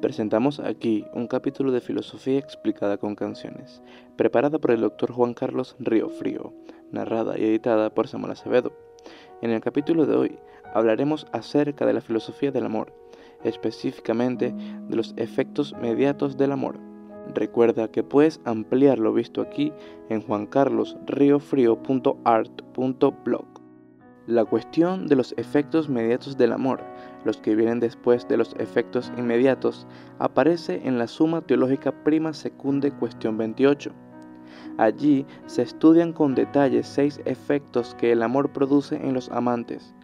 Presentamos aquí un capítulo de filosofía explicada con canciones, preparada por el doctor Juan Carlos Río Frío, narrada y editada por Samuel Acevedo. En el capítulo de hoy hablaremos acerca de la filosofía del amor, específicamente de los efectos mediatos del amor. Recuerda que puedes ampliar lo visto aquí en juancarlosriofrio.art.blog. La cuestión de los efectos mediatos del amor, los que vienen después de los efectos inmediatos, aparece en la Suma Teológica Prima Secunde Cuestión 28. Allí se estudian con detalle seis efectos que el amor produce en los amantes,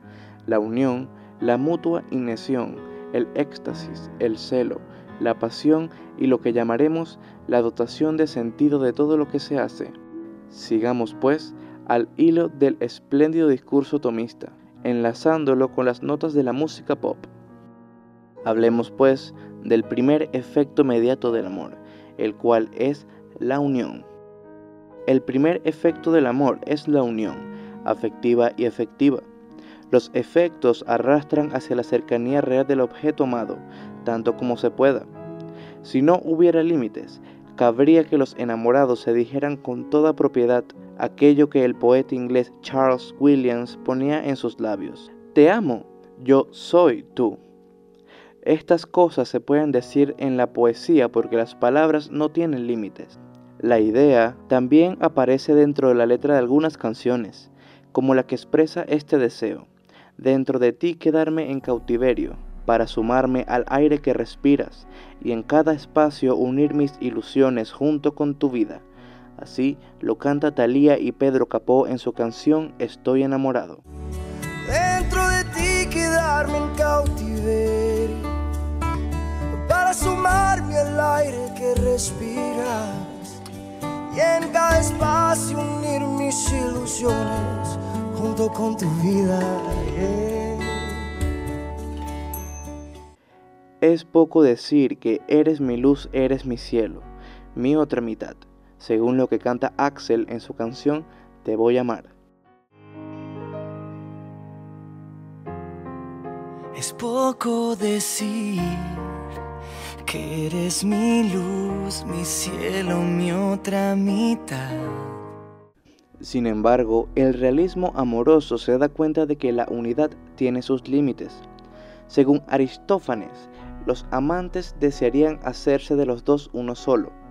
la unión, la mutua inesión, el éxtasis, el celo, la pasión y lo que llamaremos la dotación de sentido de todo lo que se hace. Sigamos, pues, al hilo del espléndido discurso tomista, enlazándolo con las notas de la música pop. Hablemos pues del primer efecto inmediato del amor, el cual es la unión. El primer efecto del amor es la unión, afectiva y efectiva. Los efectos arrastran hacia la cercanía real del objeto amado, tanto como se pueda. Si no hubiera límites, cabría que los enamorados se dijeran con toda propiedad aquello que el poeta inglés Charles Williams ponía en sus labios. Te amo, yo soy tú. Estas cosas se pueden decir en la poesía porque las palabras no tienen límites. La idea también aparece dentro de la letra de algunas canciones, como la que expresa este deseo. Dentro de ti quedarme en cautiverio, para sumarme al aire que respiras y en cada espacio unir mis ilusiones junto con tu vida. Así lo canta Thalía y Pedro Capó en su canción Estoy enamorado. Dentro de ti quedarme en cautiverio para sumarme al aire que respiras y en cada espacio unir mis ilusiones junto con tu vida. Es poco decir que eres mi luz, eres mi cielo, mi otra mitad, según lo que canta Axel en su canción Te voy a amar. Es poco decir que eres mi luz, mi cielo, mi otra mitad. Sin embargo, el realismo amoroso se da cuenta de que la unidad tiene sus límites. Según Aristófanes, los amantes desearían hacerse de los dos uno solo.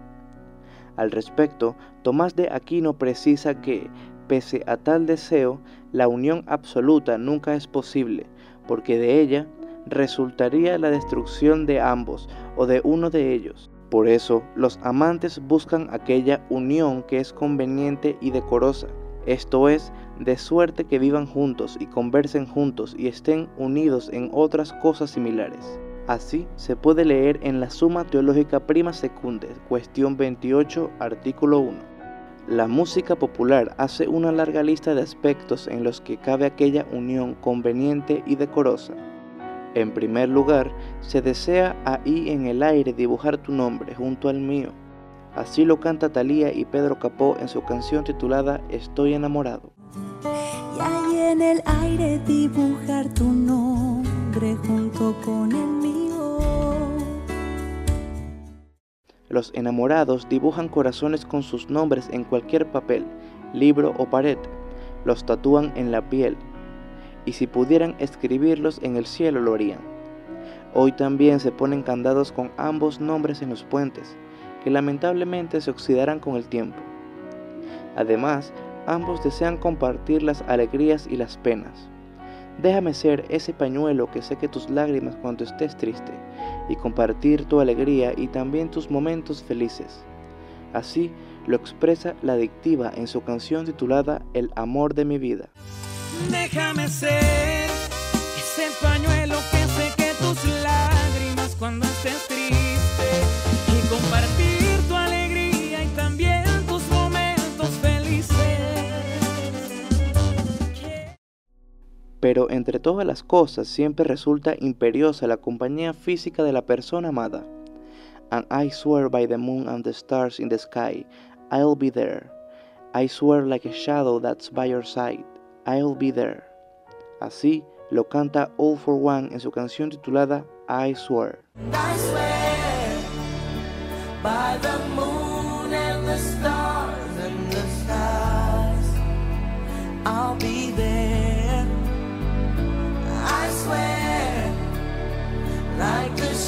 Al respecto, Tomás de Aquino precisa que, pese a tal deseo, la unión absoluta nunca es posible, porque de ella resultaría la destrucción de ambos o de uno de ellos. Por eso, los amantes buscan aquella unión que es conveniente y decorosa, esto es, de suerte que vivan juntos y conversen juntos y estén unidos en otras cosas similares. Así se puede leer en la Suma Teológica Prima Secunde, cuestión 28, artículo 1. La música popular hace una larga lista de aspectos en los que cabe aquella unión conveniente y decorosa. En primer lugar, se desea ahí en el aire dibujar tu nombre junto al mío. Así lo canta Thalía y Pedro Capó en su canción titulada Estoy enamorado. Y ahí en el aire dibujar tu nombre Los enamorados dibujan corazones con sus nombres en cualquier papel, libro o pared. Los tatúan en la piel. Y si pudieran escribirlos en el cielo lo harían. Hoy también se ponen candados con ambos nombres en los puentes, que lamentablemente se oxidarán con el tiempo. Además, ambos desean compartir las alegrías y las penas. Déjame ser ese pañuelo que seque tus lágrimas cuando estés triste y compartir tu alegría y también tus momentos felices. Así lo expresa la adictiva en su canción titulada El amor de mi vida. Déjame ser ese pañuelo que seque tus lágrimas cuando estés triste Pero entre todas las cosas siempre resulta imperiosa la compañía física de la persona amada. And I swear by the moon and the stars in the sky, I'll be there. I swear like a shadow that's by your side, I'll be there. Así lo canta All for One en su canción titulada I Swear. I swear by the moon and the stars and the skies. I'll be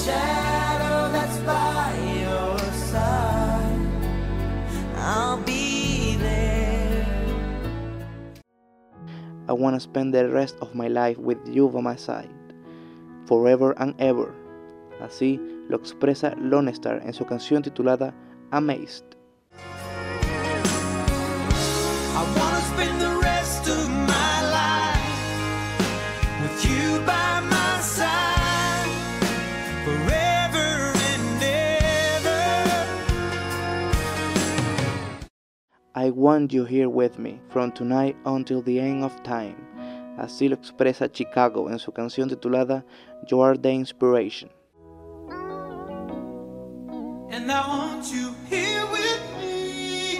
shadow that's by your side. I'll be there. I want to spend the rest of my life with you by my side, forever and ever. Así lo expresa Lone Star en su canción titulada Amazed. I want you here with me from tonight until the end of time. Así lo expresa Chicago en su canción titulada You Are the Inspiration. And I want you here with me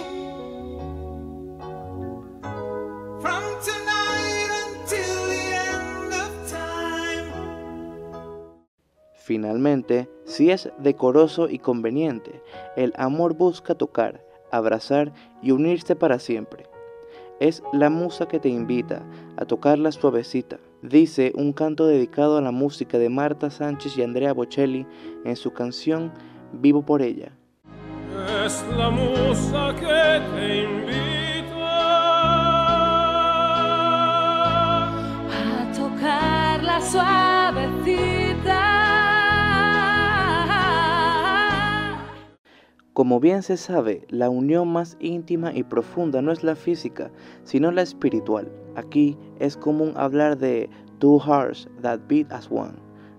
from tonight until the end of time. Finalmente, si es decoroso y conveniente, el amor busca tocar, abrazar y unirse para siempre. Es la musa que te invita a tocarla suavecita, dice un canto dedicado a la música de Marta Sánchez y Andrea Bocelli en su canción Vivo por ella. Es la musa que te invita. a tocarla suavecita. Como bien se sabe, la unión más íntima y profunda no es la física, sino la espiritual. Aquí es común hablar de two hearts that beat as one.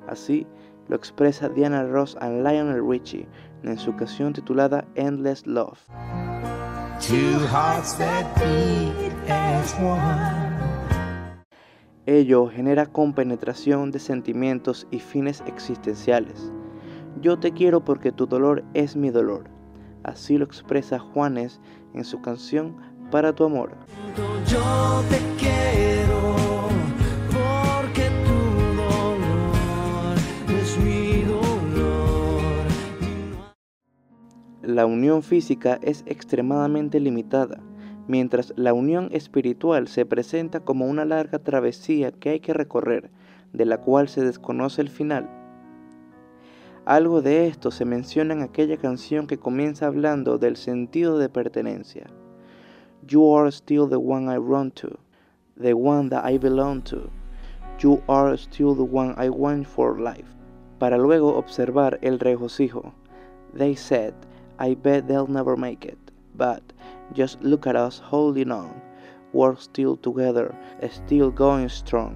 Así lo expresa Diana Ross y Lionel Richie en su canción titulada Endless Love. Two hearts that beat as one. Ello genera compenetración de sentimientos y fines existenciales. Yo te quiero porque tu dolor es mi dolor. Así lo expresa Juanes en su canción Para tu amor. Yo te quiero porque tu dolor es mi dolor. La unión física es extremadamente limitada, mientras la unión espiritual se presenta como una larga travesía que hay que recorrer, de la cual se desconoce el final. Algo de esto se menciona en aquella canción que comienza hablando del sentido de pertenencia. You are still the one I run to, the one that I belong to. You are still the one I want for life. Para luego observar el regocijo. They said, I bet they'll never make it, but just look at us holding on. We're still together, still going strong.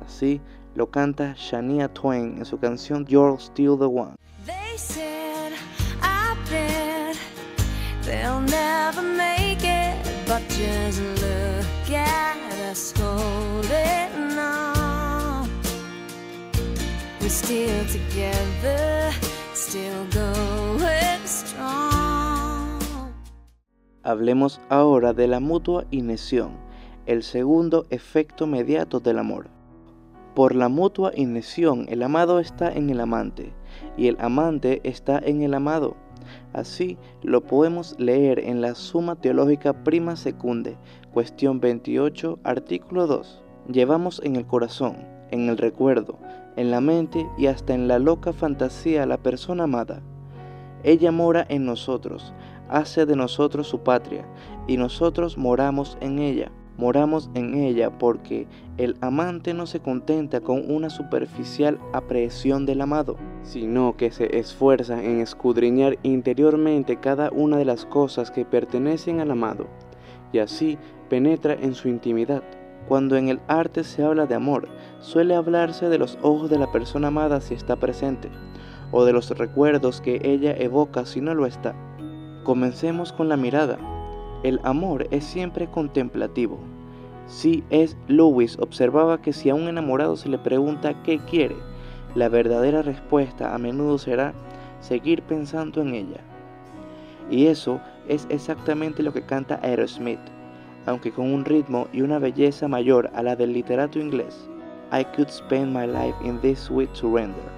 Así lo canta Shania Twain en su canción You're Still the One. They said, I bet they'll never make it, but just look at us holding on. We're still together, still going strong. Hablemos ahora de la mutua inesión, el segundo efecto mediato del amor. Por la mutua inesión, el amado está en el amante y el amante está en el amado. Así lo podemos leer en la Suma Teológica Prima Secunde, cuestión 28, artículo 2. Llevamos en el corazón, en el recuerdo, en la mente y hasta en la loca fantasía a la persona amada. Ella mora en nosotros, hace de nosotros su patria, y nosotros moramos en ella. Moramos en ella porque el amante no se contenta con una superficial aprehensión del amado, sino que se esfuerza en escudriñar interiormente cada una de las cosas que pertenecen al amado, y así penetra en su intimidad. Cuando en el arte se habla de amor, suele hablarse de los ojos de la persona amada si está presente, o de los recuerdos que ella evoca si no lo está. Comencemos con la mirada. El amor es siempre contemplativo. Si es Lewis observaba que si a un enamorado se le pregunta qué quiere, la verdadera respuesta a menudo será seguir pensando en ella. Y eso es exactamente lo que canta Aerosmith, aunque con un ritmo y una belleza mayor a la del literato inglés. I could spend my life in this sweet surrender.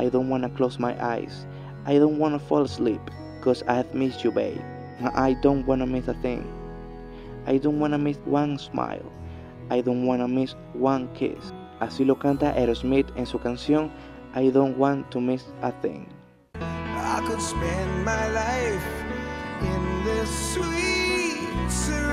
I don't wanna close my eyes. I don't wanna fall asleep, cause I've missed you, babe. I don't wanna miss a thing. I don't wanna miss one smile. I don't wanna miss one kiss. Así lo canta Aerosmith en su canción I Don't Want to Miss a Thing. I could spend my life in this sweet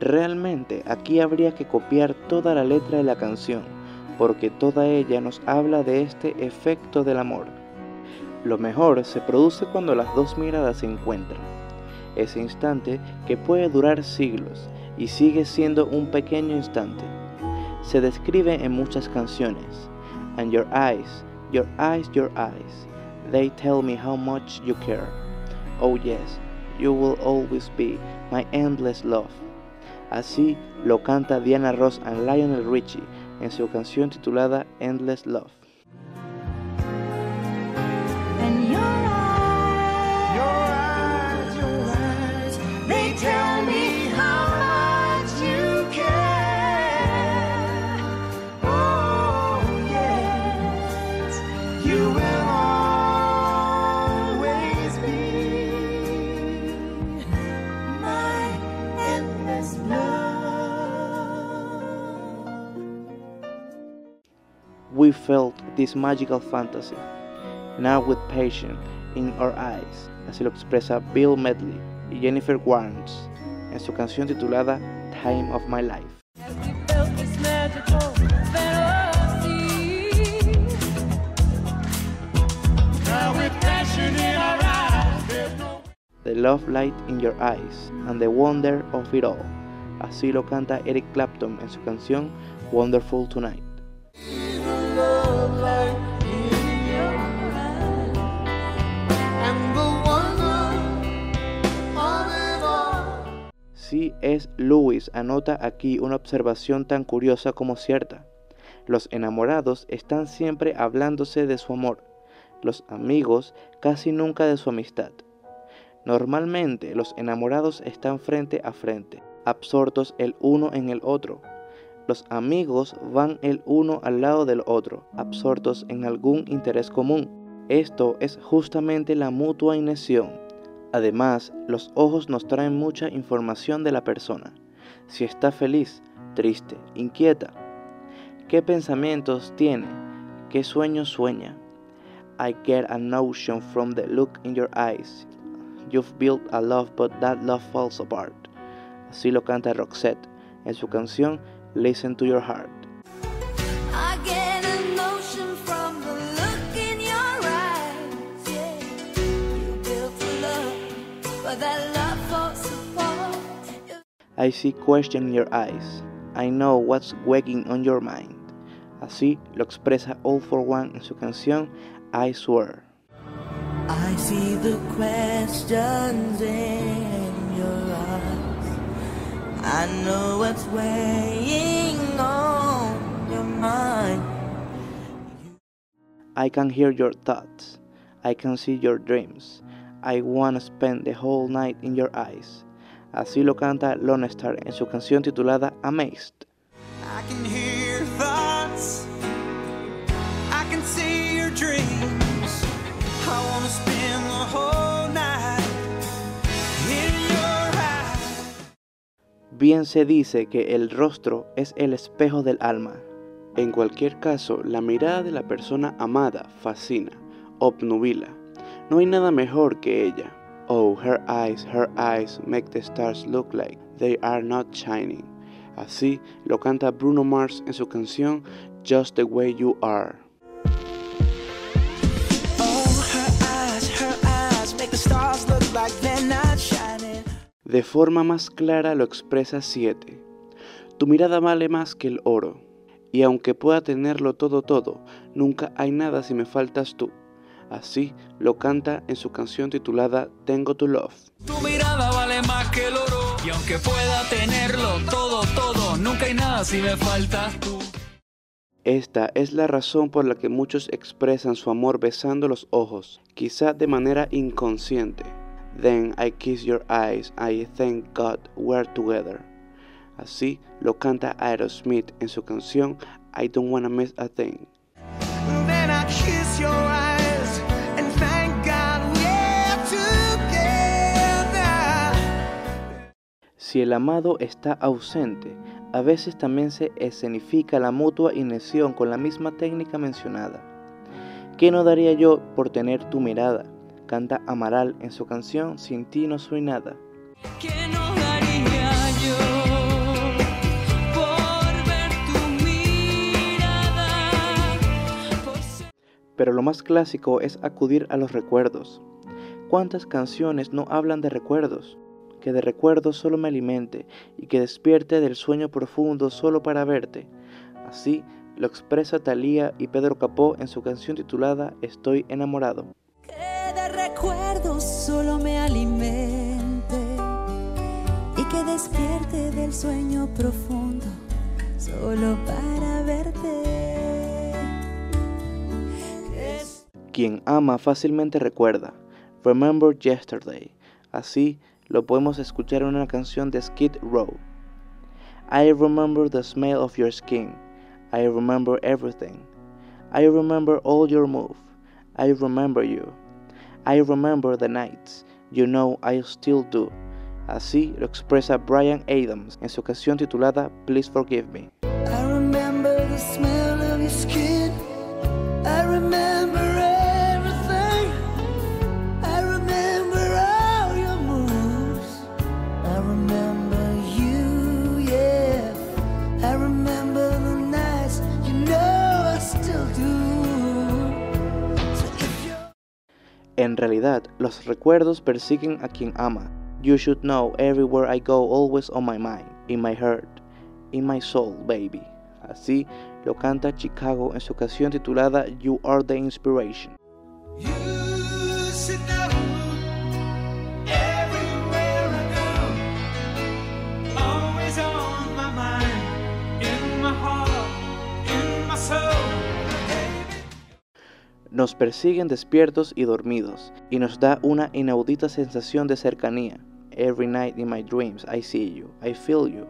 Realmente aquí habría que copiar toda la letra de la canción, porque toda ella nos habla de este efecto del amor. Lo mejor se produce cuando las dos miradas se encuentran. Ese instante que puede durar siglos y sigue siendo un pequeño instante. Se describe en muchas canciones. And your eyes, your eyes, your eyes, they tell me how much you care. Oh yes, you will always be my endless love. Así lo canta Diana Ross and Lionel Richie en su canción titulada Endless Love. Felt this magical fantasy, now with passion in our eyes, así lo expresa Bill Medley y Jennifer Warnes en su canción titulada Time of My Life. The love light in your eyes and the wonder of it all. Así lo canta Eric Clapton en su canción Wonderful Tonight. All. C.S. Lewis anota aquí una observación tan curiosa como cierta. Los enamorados están siempre hablándose de su amor, los amigos casi nunca de su amistad. Normalmente los enamorados están frente a frente, absortos el uno en el otro. Los amigos van el uno al lado del otro, absortos en algún interés común. Esto es justamente la mutua inesión. Además, los ojos nos traen mucha información de la persona. Si está feliz, triste, inquieta. ¿Qué pensamientos tiene? ¿Qué sueños sueña? I get a notion from the look in your eyes. You've built a love, but that love falls apart. Así lo canta Roxette en su canción Listen to Your Heart. I see question in your eyes. I know what's wagging on your mind. Así lo expresa All for One en su canción I Swear. I see the questions in your eyes. I know what's weighing on your mind. I can hear your thoughts. I can see your dreams. I wanna spend the whole night in your eyes. Así lo canta Lone Star en su canción titulada Amazed. I can hear thoughts. I can see your dreams. I wanna spend the whole night in your eyes. Bien se dice que el rostro es el espejo del alma. En cualquier caso, la mirada de la persona amada fascina, obnubila. No hay nada mejor que ella. Oh, her eyes, her eyes make the stars look like they are not shining. Así lo canta Bruno Mars en su canción Just the Way You Are. De forma más clara lo expresa 7. Tu mirada vale más que el oro, y aunque pueda tenerlo todo todo, nunca hay nada si me faltas tú. Así lo canta en su canción titulada Tengo tu Love. Tu mirada vale más que el oro. Y aunque pueda tenerlo todo, todo, nunca hay nada si me faltas tú. Esta es la razón por la que muchos expresan su amor besando los ojos, quizá de manera inconsciente. Then I kiss your eyes, I thank God we're together. Así lo canta Aerosmith en su canción I Don't Wanna Miss a Thing. Si el amado está ausente, a veces también se escenifica la mutua inesión con la misma técnica mencionada. ¿Qué no daría yo por tener tu mirada? Canta Amaral en su canción Sin ti no soy nada. ¿Qué no daría yo por ver tu mirada? Por ser- Pero lo más clásico es acudir a los recuerdos. ¿Cuántas canciones no hablan de recuerdos? Que de recuerdos solo me alimente y que despierte del sueño profundo solo para verte. Así lo expresa Thalía y Pedro Capó en su canción titulada Estoy enamorado. Que de recuerdos solo me alimente y que despierte del sueño profundo solo para verte. Es- Quien ama fácilmente recuerda. Remember Yesterday. Así lo podemos escuchar en una canción de Skid Row. I remember the smell of your skin. I remember everything. I remember all your move. I remember you. I remember the nights. You know I still do. Así lo expresa Brian Adams en su canción titulada Please Forgive Me. I remember the smell of your skin. I remember En realidad, los recuerdos persiguen a quien ama. You should know everywhere I go, always on my mind, in my heart, in my soul, baby. Así lo canta Chicago en su canción titulada You Are the Inspiration. Nos persiguen despiertos y dormidos, y nos da una inaudita sensación de cercanía. Every night in my dreams I see you, I feel you,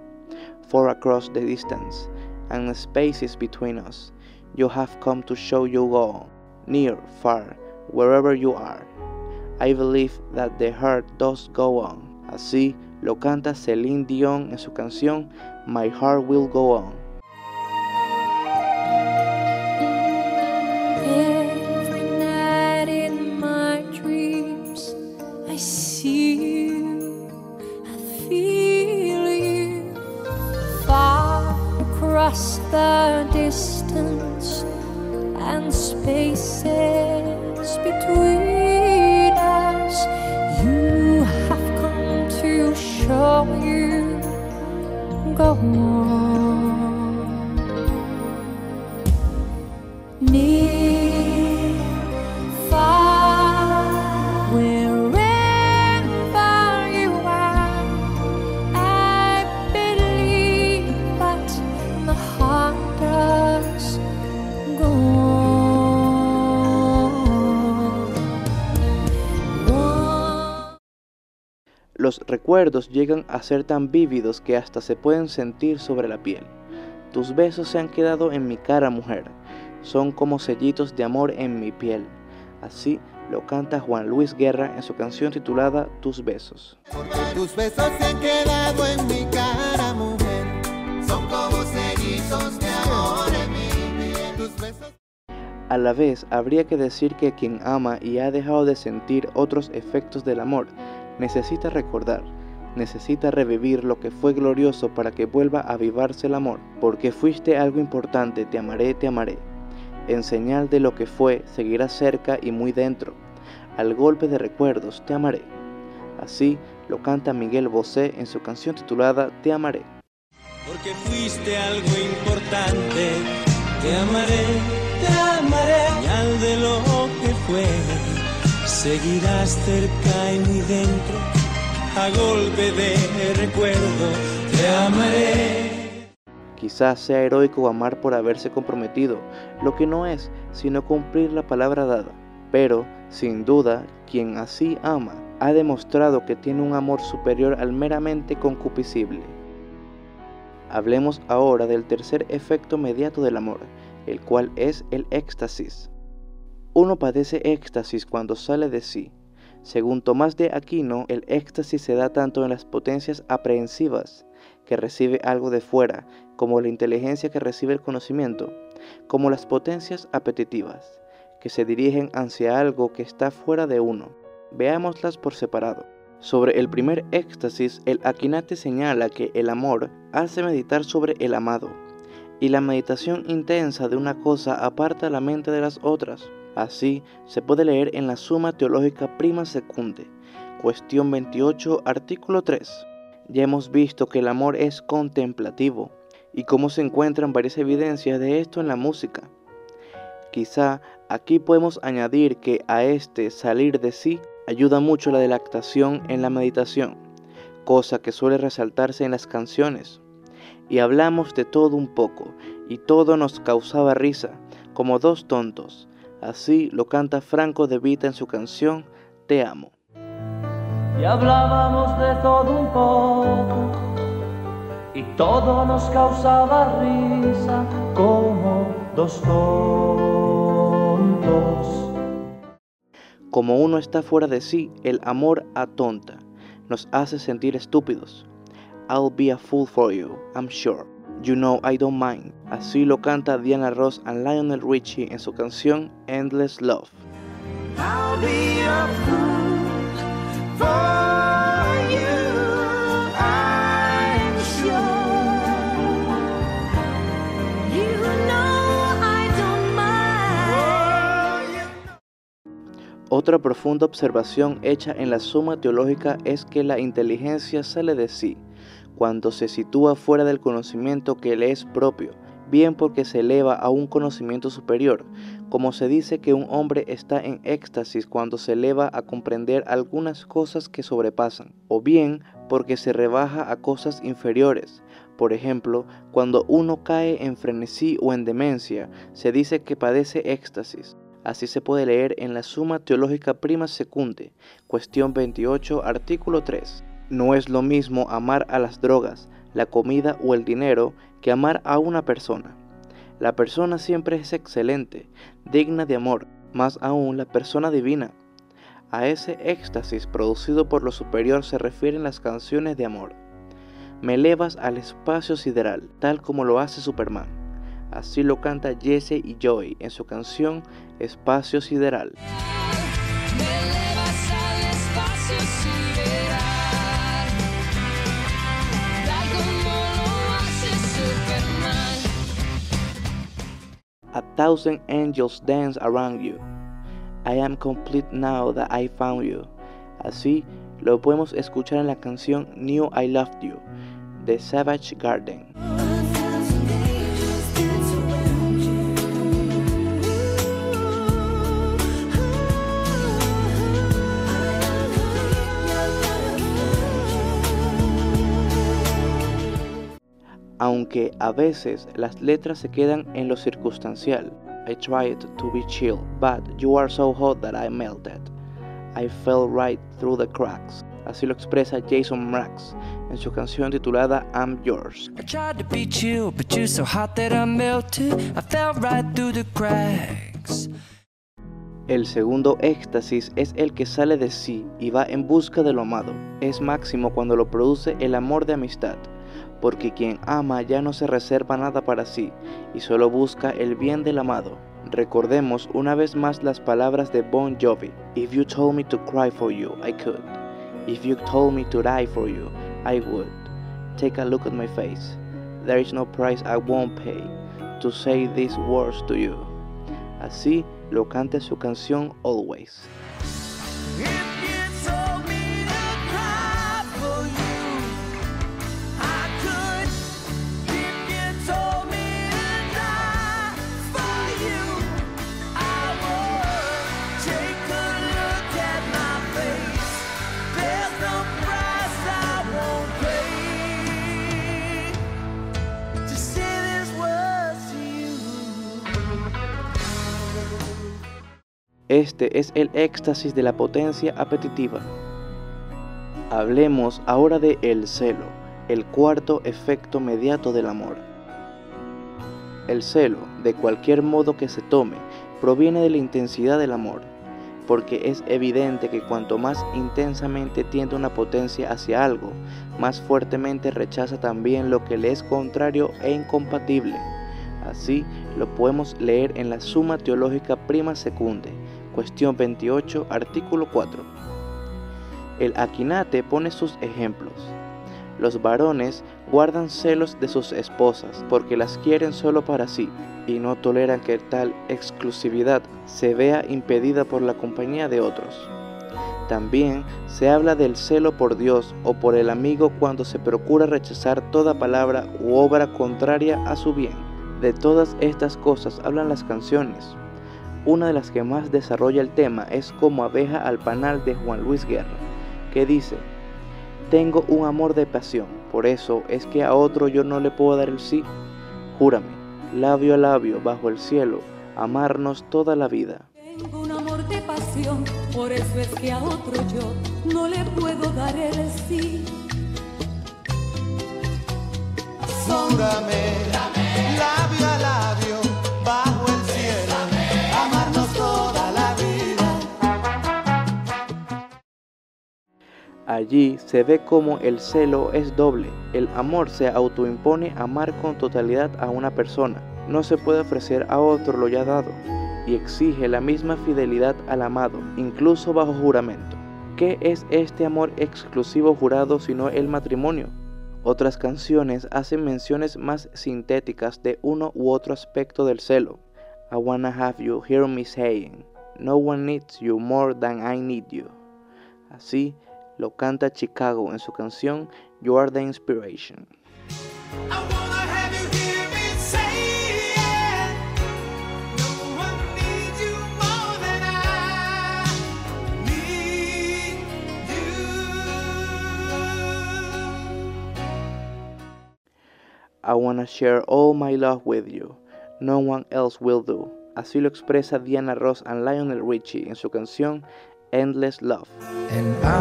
far across the distance, and spaces between us. You have come to show you go, near, far, wherever you are. I believe that the heart does go on. Así lo canta Celine Dion en su canción My Heart Will Go On. Recuerdos llegan a ser tan vívidos que hasta se pueden sentir sobre la piel. Tus besos se han quedado en mi cara, mujer. Son como sellitos de amor en mi piel. Así lo canta Juan Luis Guerra en su canción titulada Tus besos. Tus besos se han quedado en mi cara, mujer. Son como sellizos de amor en mi piel. Tus besos. A la vez, habría que decir que quien ama y ha dejado de sentir otros efectos del amor, necesita recordar, necesita revivir lo que fue glorioso para que vuelva a avivarse el amor, porque fuiste algo importante, te amaré, te amaré. En señal de lo que fue, seguirás cerca y muy dentro. Al golpe de recuerdos, te amaré. Así lo canta Miguel Bosé en su canción titulada Te amaré. Porque fuiste algo importante. Te amaré, te amaré. De lo que fue. Seguirás cerca y muy dentro. A golpe de recuerdo. Te amaré. Quizás sea heroico amar por haberse comprometido, lo que no es, sino cumplir la palabra dada. Pero, sin duda, quien así ama ha demostrado que tiene un amor superior al meramente concupiscible. Hablemos ahora del tercer efecto mediato del amor, el cual es el éxtasis. Uno padece éxtasis cuando sale de sí. Según Tomás de Aquino, el éxtasis se da tanto en las potencias aprehensivas, que recibe algo de fuera, como la inteligencia que recibe el conocimiento, como las potencias apetitivas, que se dirigen hacia algo que está fuera de uno. Veámoslas por separado. Sobre el primer éxtasis, el Aquinate señala que el amor hace meditar sobre el amado, y la meditación intensa de una cosa aparta la mente de las otras. Así se puede leer en la Suma Teológica Prima Secunde, cuestión 28, artículo 3. Ya hemos visto que el amor es contemplativo, y cómo se encuentran varias evidencias de esto en la música. Quizá aquí podemos añadir que a este salir de sí ayuda mucho la delactación en la meditación, cosa que suele resaltarse en las canciones. Y hablamos de todo un poco, y todo nos causaba risa, como dos tontos. Así lo canta Franco de Vita en su canción Te amo. Y hablábamos de todo un poco, y todo nos causaba risa, como dos tontos. Como uno está fuera de sí, el amor atonta, nos hace sentir estúpidos. I'll be a fool for you, I'm sure. You know I don't mind. Así lo canta Diana Ross and Lionel Richie en su canción Endless Love. I'll be a fool for you. I'm sure. Otra profunda observación hecha en la suma teológica es que la inteligencia sale de sí cuando se sitúa fuera del conocimiento que le es propio, bien porque se eleva a un conocimiento superior, como se dice que un hombre está en éxtasis cuando se eleva a comprender algunas cosas que sobrepasan, o bien porque se rebaja a cosas inferiores. Por ejemplo, cuando uno cae en frenesí o en demencia, se dice que padece éxtasis. Así se puede leer en la Suma Teológica Prima Secunde, cuestión 28, artículo 3. No es lo mismo amar a las drogas, la comida o el dinero que amar a una persona. La persona siempre es excelente, digna de amor, más aún la persona divina. A ese éxtasis producido por lo superior se refieren las canciones de amor. Me elevas al espacio sideral, tal como lo hace Superman. Así lo canta Jesse y Joy en su canción Espacio Sideral. A thousand angels dance around you. I am complete now that I found you. Así lo podemos escuchar en la canción New I Loved You de Savage Garden. Aunque a veces las letras se quedan en lo circunstancial. I tried to be chill, but you are so hot that I melted. I fell right through the cracks. Así lo expresa Jason Mraz en su canción titulada I'm Yours. I tried to be chill, but you're so hot that I melted. I fell right through the cracks. El segundo éxtasis es el que sale de sí y va en busca de lo amado. Es máximo cuando lo produce el amor de amistad, porque quien ama ya no se reserva nada para sí y solo busca el bien del amado. Recordemos una vez más las palabras de Bon Jovi. If you told me to cry for you, I could. If you told me to die for you, I would. Take a look at my face. There is no price I won't pay to say these words to you. Así lo canta su canción Always. Este es el éxtasis de la potencia apetitiva. Hablemos ahora de el celo, el cuarto efecto mediato del amor. El celo, de cualquier modo que se tome, proviene de la intensidad del amor, porque es evidente que cuanto más intensamente tiende una potencia hacia algo, más fuertemente rechaza también lo que le es contrario e incompatible. Así lo podemos leer en la Suma Teológica Prima Secunde, cuestión 28, artículo 4. El Aquinate pone sus ejemplos. Los varones guardan celos de sus esposas porque las quieren solo para sí y no toleran que tal exclusividad se vea impedida por la compañía de otros. También se habla del celo por Dios o por el amigo cuando se procura rechazar toda palabra u obra contraria a su bien. De todas estas cosas hablan las canciones. Una de las que más desarrolla el tema es Como abeja al panal de Juan Luis Guerra, que dice, Tengo un amor de pasión, por eso es que a otro yo no le puedo dar el sí. Júrame, labio a labio, bajo el cielo, amarnos toda la vida. Tengo un amor de pasión, por eso es que a otro yo no le puedo dar el sí. Júrame, labio a labio, Allí se ve cómo el celo es doble. El amor se autoimpone amar con totalidad a una persona. No se puede ofrecer a otro lo ya dado y exige la misma fidelidad al amado, incluso bajo juramento. ¿Qué es este amor exclusivo jurado sino el matrimonio? Otras canciones hacen menciones más sintéticas de uno u otro aspecto del celo. I wanna have you hear me saying, no one needs you more than I need you. Así lo canta Chicago en su canción You Are the Inspiration. I wanna share all my love with you. No one else will do. Así lo expresa Diana Ross and Lionel Richie en su canción Endless Love. And I,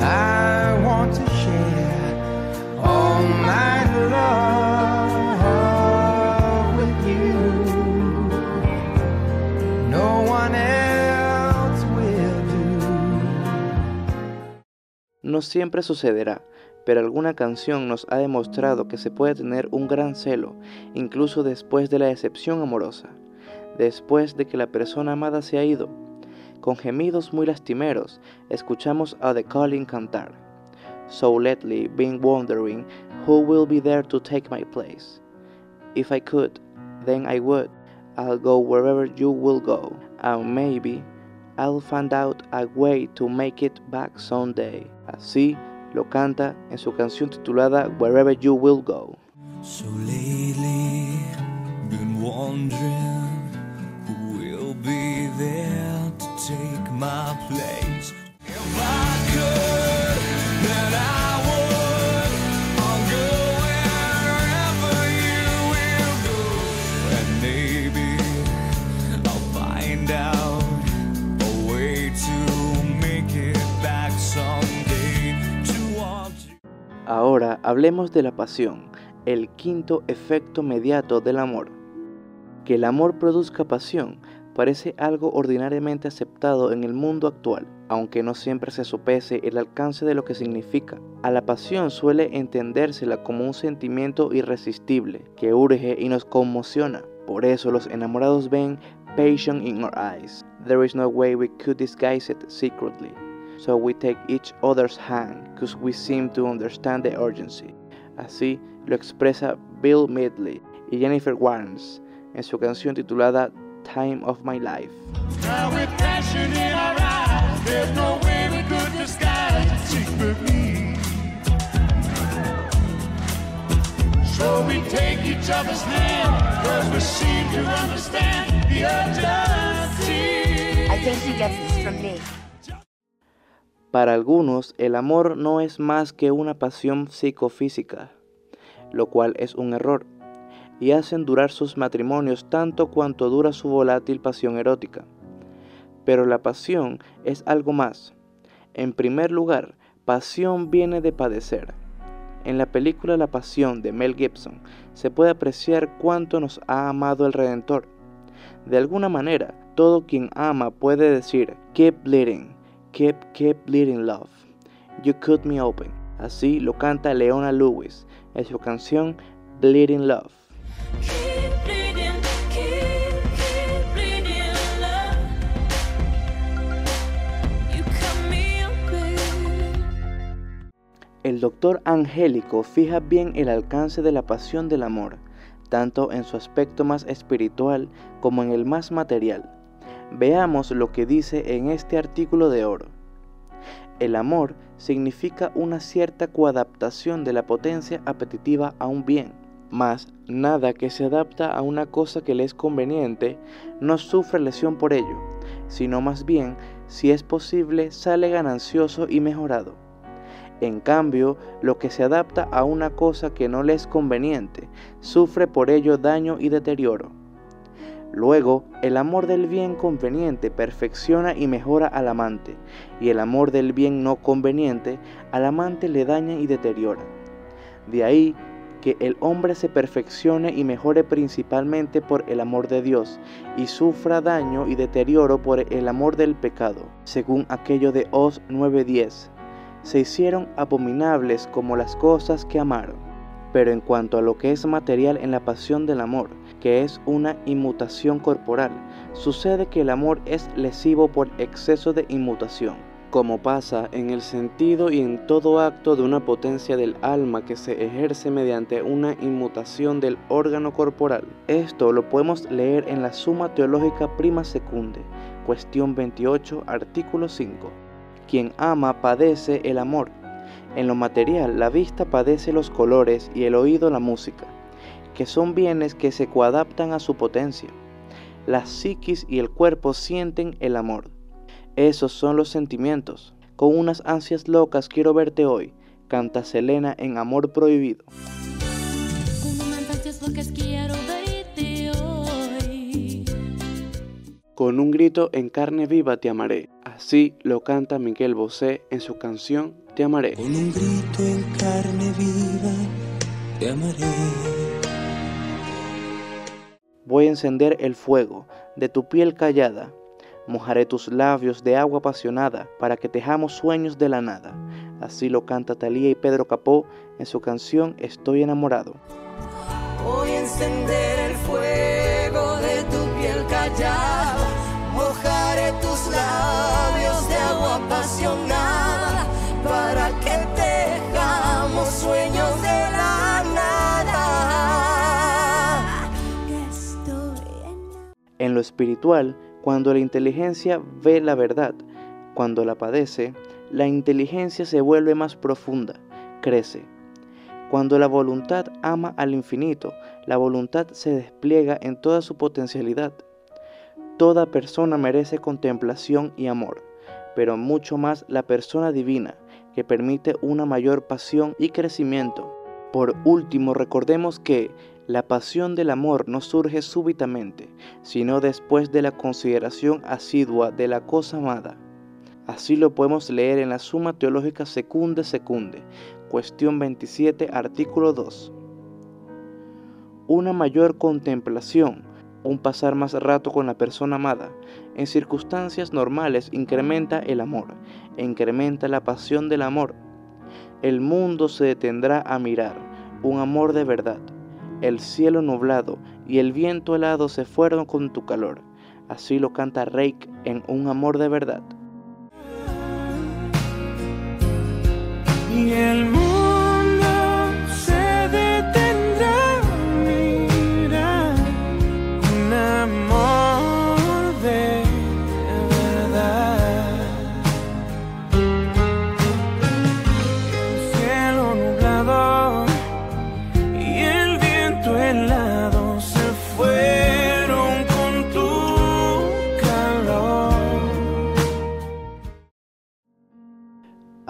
I want to share all my love with you. No one else will do. No siempre sucederá, pero alguna canción nos ha demostrado que se puede tener un gran celo, incluso después de la decepción amorosa, después de que la persona amada se ha ido. Con gemidos muy lastimeros, escuchamos a The Calling cantar. So lately been wondering who will be there to take my place. If I could, then I would. I'll go wherever you will go, and maybe I'll find out a way to make it back someday. Así lo canta en su canción titulada Wherever You Will Go. So lately, been wondering take my place. Ahora hablemos de la pasión, el quinto efecto mediato del amor. Que el amor produzca pasión parece algo ordinariamente aceptado en el mundo actual, aunque no siempre se sopese el alcance de lo que significa. A la pasión suele entendérsela como un sentimiento irresistible que urge y nos conmociona. Por eso los enamorados ven passion in our eyes. There is no way we could disguise it secretly. So we take each other's hand, cause we seem to understand the urgency. Así lo expresa Bill Medley y Jennifer Warnes en su canción titulada Time of My Life. So we take each other's hand, cause we seem to understand the urgency. I think he gets this from me. Para algunos, el amor no es más que una pasión psicofísica, lo cual es un error. Y hacen durar sus matrimonios tanto cuanto dura su volátil pasión erótica. Pero la pasión es algo más. En primer lugar, pasión viene de padecer. En la película La Pasión de Mel Gibson se puede apreciar cuánto nos ha amado el Redentor. De alguna manera, todo quien ama puede decir, keep bleeding, keep, keep bleeding love, you cut me open. Así lo canta Leona Lewis en su canción Bleeding Love. El doctor Angélico fija bien el alcance de la pasión del amor, tanto en su aspecto más espiritual como en el más material. Veamos lo que dice en este artículo de oro. El amor significa una cierta coadaptación de la potencia apetitiva a un bien, mas nada que se adapta a una cosa que le es conveniente no sufre lesión por ello, sino más bien, si es posible, sale ganancioso y mejorado. En cambio, lo que se adapta a una cosa que no le es conveniente, sufre por ello daño y deterioro. Luego, el amor del bien conveniente perfecciona y mejora al amante, y el amor del bien no conveniente al amante le daña y deteriora. De ahí que el hombre se perfeccione y mejore principalmente por el amor de Dios, y sufra daño y deterioro por el amor del pecado, según aquello de Os 9:10 se hicieron abominables como las cosas que amaron. Pero en cuanto a lo que es material en la pasión del amor, que es una inmutación corporal, sucede que el amor es lesivo por exceso de inmutación, como pasa en el sentido y en todo acto de una potencia del alma que se ejerce mediante una inmutación del órgano corporal. Esto lo podemos leer en la Suma Teológica Prima Secunde, cuestión 28, artículo 5. Quien ama padece el amor. En lo material, la vista padece los colores y el oído la música, que son bienes que se coadaptan a su potencia. La psiquis y el cuerpo sienten el amor. Esos son los sentimientos. Con unas ansias locas quiero verte hoy, canta Selena en Amor Prohibido. Con unas ansias locas quiero verte hoy. Con un grito en carne viva te amaré. Así lo canta Miguel Bosé en su canción Te amaré. Con un grito en carne viva te amaré. Voy a encender el fuego de tu piel callada. Mojaré tus labios de agua apasionada para que tejamos sueños de la nada. Así lo canta Talía y Pedro Capó en su canción Estoy enamorado. Voy a encender el fuego de tu piel callada. Mojaré tus labios de agua apasionada para que tejamos sueños de la nada. Estoy. En lo espiritual, cuando la inteligencia ve la verdad, cuando la padece, la inteligencia se vuelve más profunda, crece. Cuando la voluntad ama al infinito, la voluntad se despliega en toda su potencialidad. Toda persona merece contemplación y amor, pero mucho más la persona divina, que permite una mayor pasión y crecimiento. Por último, recordemos que la pasión del amor no surge súbitamente, sino después de la consideración asidua de la cosa amada. Así lo podemos leer en la Suma Teológica Secunde Secunde, cuestión 27, artículo 2. Una mayor contemplación, un pasar más rato con la persona amada, en circunstancias normales incrementa el amor, incrementa la pasión del amor. El mundo se detendrá a mirar, un amor de verdad. El cielo nublado y el viento helado se fueron con tu calor. Así lo canta Reik en Un amor de verdad.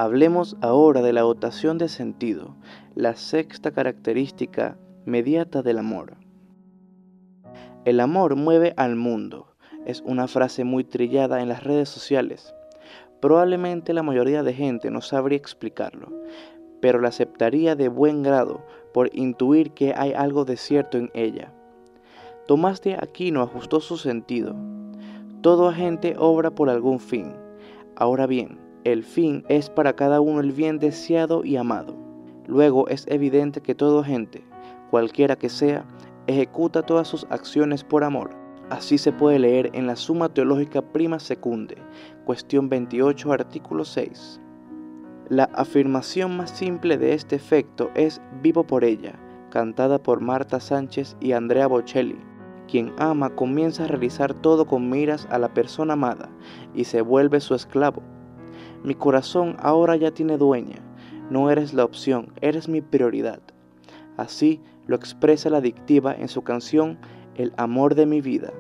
Hablemos ahora de la dotación de sentido, la sexta característica mediata del amor. El amor mueve al mundo. Es una frase muy trillada en las redes sociales. Probablemente la mayoría de gente no sabría explicarlo, pero la aceptaría de buen grado por intuir que hay algo de cierto en ella. Tomás de Aquino ajustó su sentido. Todo agente obra por algún fin. Ahora bien, el fin es para cada uno el bien deseado y amado. Luego es evidente que todo agente, cualquiera que sea, ejecuta todas sus acciones por amor. Así se puede leer en la Suma Teológica Prima Secunde, cuestión 28, artículo 6. La afirmación más simple de este efecto es Vivo por ella, cantada por Marta Sánchez y Andrea Bocelli. Quien ama comienza a realizar todo con miras a la persona amada y se vuelve su esclavo. Mi corazón ahora ya tiene dueña, no eres la opción, eres mi prioridad. Así lo expresa la adictiva en su canción El amor de mi vida.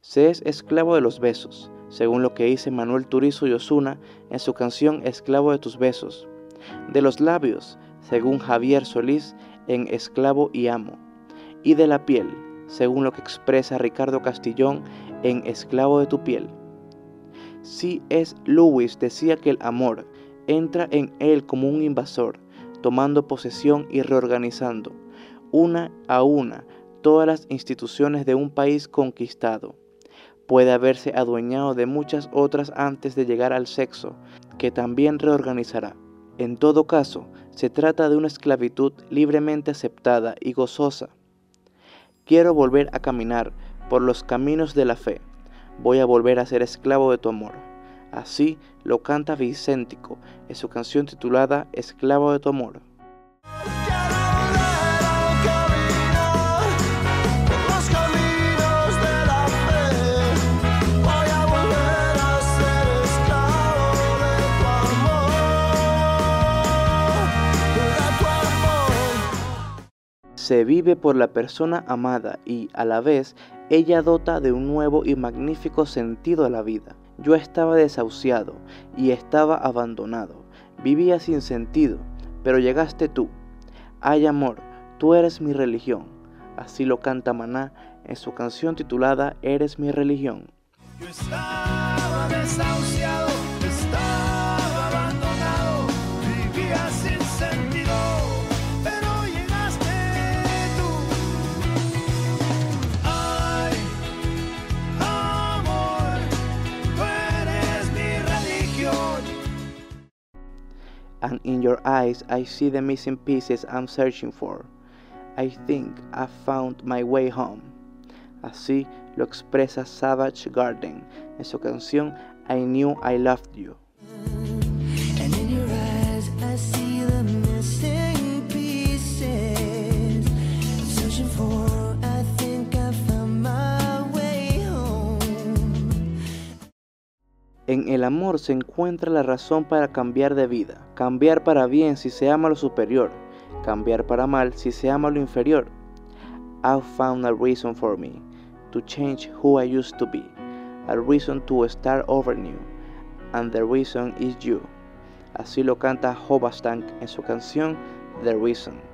Se es esclavo de los besos, según lo que dice Manuel Turizo y Osuna en su canción Esclavo de tus besos. De los labios, según Javier Solís en Esclavo y Amo. Y de la piel, según lo que expresa Ricardo Castillón en Esclavo de tu piel. C. S. Lewis decía que el amor entra en él como un invasor, tomando posesión y reorganizando, una a una, todas las instituciones de un país conquistado. Puede haberse adueñado de muchas otras antes de llegar al sexo, que también reorganizará. En todo caso, se trata de una esclavitud libremente aceptada y gozosa. Quiero volver a caminar por los caminos de la fe. Voy a volver a ser esclavo de tu amor. Así lo canta Vicéntico en su canción titulada Esclavo de tu amor. Se vive por la persona amada y, a la vez, ella dota de un nuevo y magnífico sentido a la vida. Yo estaba desahuciado y estaba abandonado. Vivía sin sentido, pero llegaste tú. Ay amor, tú eres mi religión. Así lo canta Maná en su canción titulada Eres mi religión. And in your eyes I see the missing pieces I'm searching for. I think I found my way home. Así lo expresa Savage Garden en su canción I Knew I Loved You. En el amor se encuentra la razón para cambiar de vida, cambiar para bien si se ama lo superior, cambiar para mal si se ama lo inferior. I've found a reason for me to change who I used to be, a reason to start over new, and the reason is you. Así lo canta Hobastank en su canción The Reason.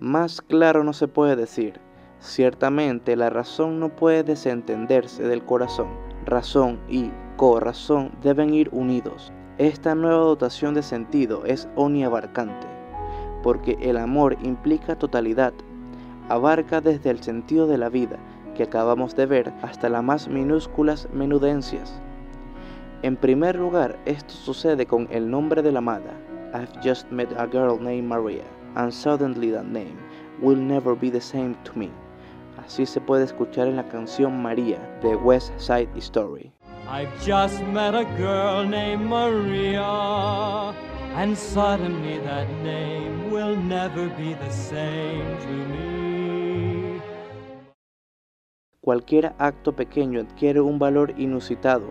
Más claro no se puede decir. Ciertamente la razón no puede desentenderse del corazón. Razón y corazón deben ir unidos. Esta nueva dotación de sentido es omniabarcante, porque el amor implica totalidad. Abarca desde el sentido de la vida que acabamos de ver hasta las más minúsculas menudencias. En primer lugar, esto sucede con el nombre de la amada. I've just met a girl named Maria, and suddenly that name will never be the same to me. Así se puede escuchar en la canción María de West Side Story. I've just met a girl named Maria, And suddenly that name will never be the same to me. Cualquier acto pequeño adquiere un valor inusitado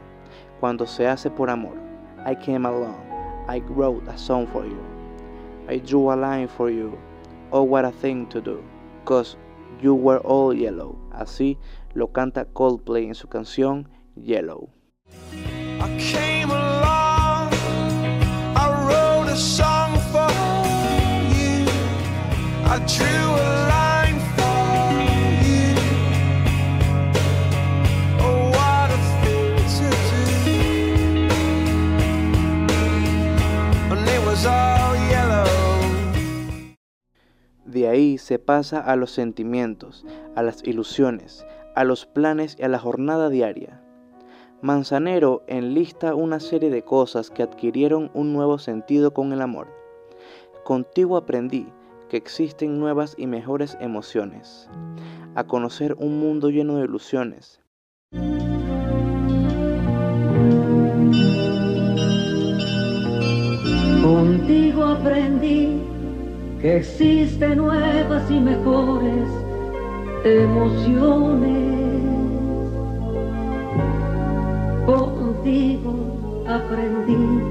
cuando se hace por amor. I came along, I wrote a song for you, I drew a line for you. Oh, what a thing to do, cause you were all yellow. Así lo canta Coldplay en su canción Yellow. I came along, I wrote a song for you. I drew a De ahí se pasa a los sentimientos, a las ilusiones, a los planes y a la jornada diaria. Manzanero enlista una serie de cosas que adquirieron un nuevo sentido con el amor. Contigo aprendí que existen nuevas y mejores emociones, a conocer un mundo lleno de ilusiones. Contigo aprendí que existen nuevas y mejores emociones. Contigo aprendí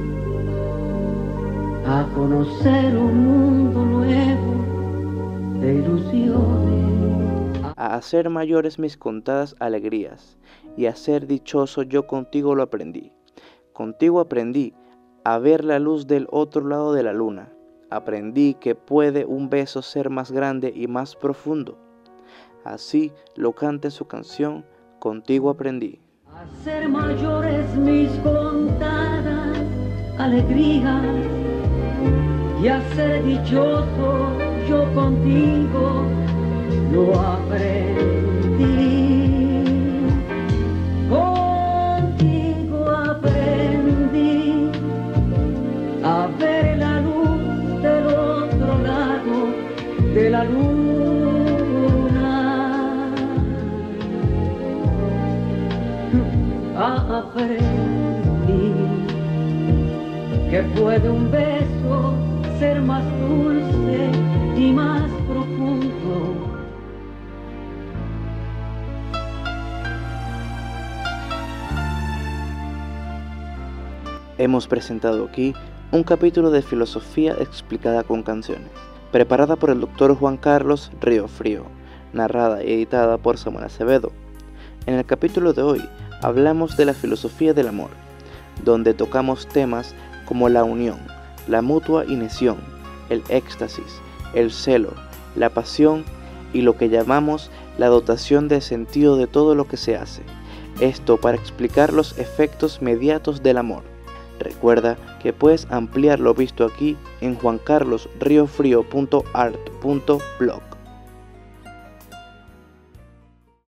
a conocer un mundo nuevo de ilusiones. a hacer mayores mis contadas alegrías, y a ser dichoso yo contigo lo aprendí. Contigo aprendí a ver la luz del otro lado de la luna. Aprendí que puede un beso ser más grande y más profundo. Así lo canta en su canción, Contigo aprendí. A ser mayores mis contadas alegrías y a ser dichoso yo contigo lo aprendí. Que puede un beso ser más dulce y más profundo. Hemos presentado aquí un capítulo de filosofía explicada con canciones, preparada por el doctor Juan Carlos Río Frío, narrada y editada por Samuel Acevedo. En el capítulo de hoy hablamos de la filosofía del amor, donde tocamos temas como la unión, la mutua inesión, el éxtasis, el celo, la pasión y lo que llamamos la dotación de sentido de todo lo que se hace. Esto para explicar los efectos mediatos del amor. Recuerda que puedes ampliar lo visto aquí en juancarlosriofrio.art.blog.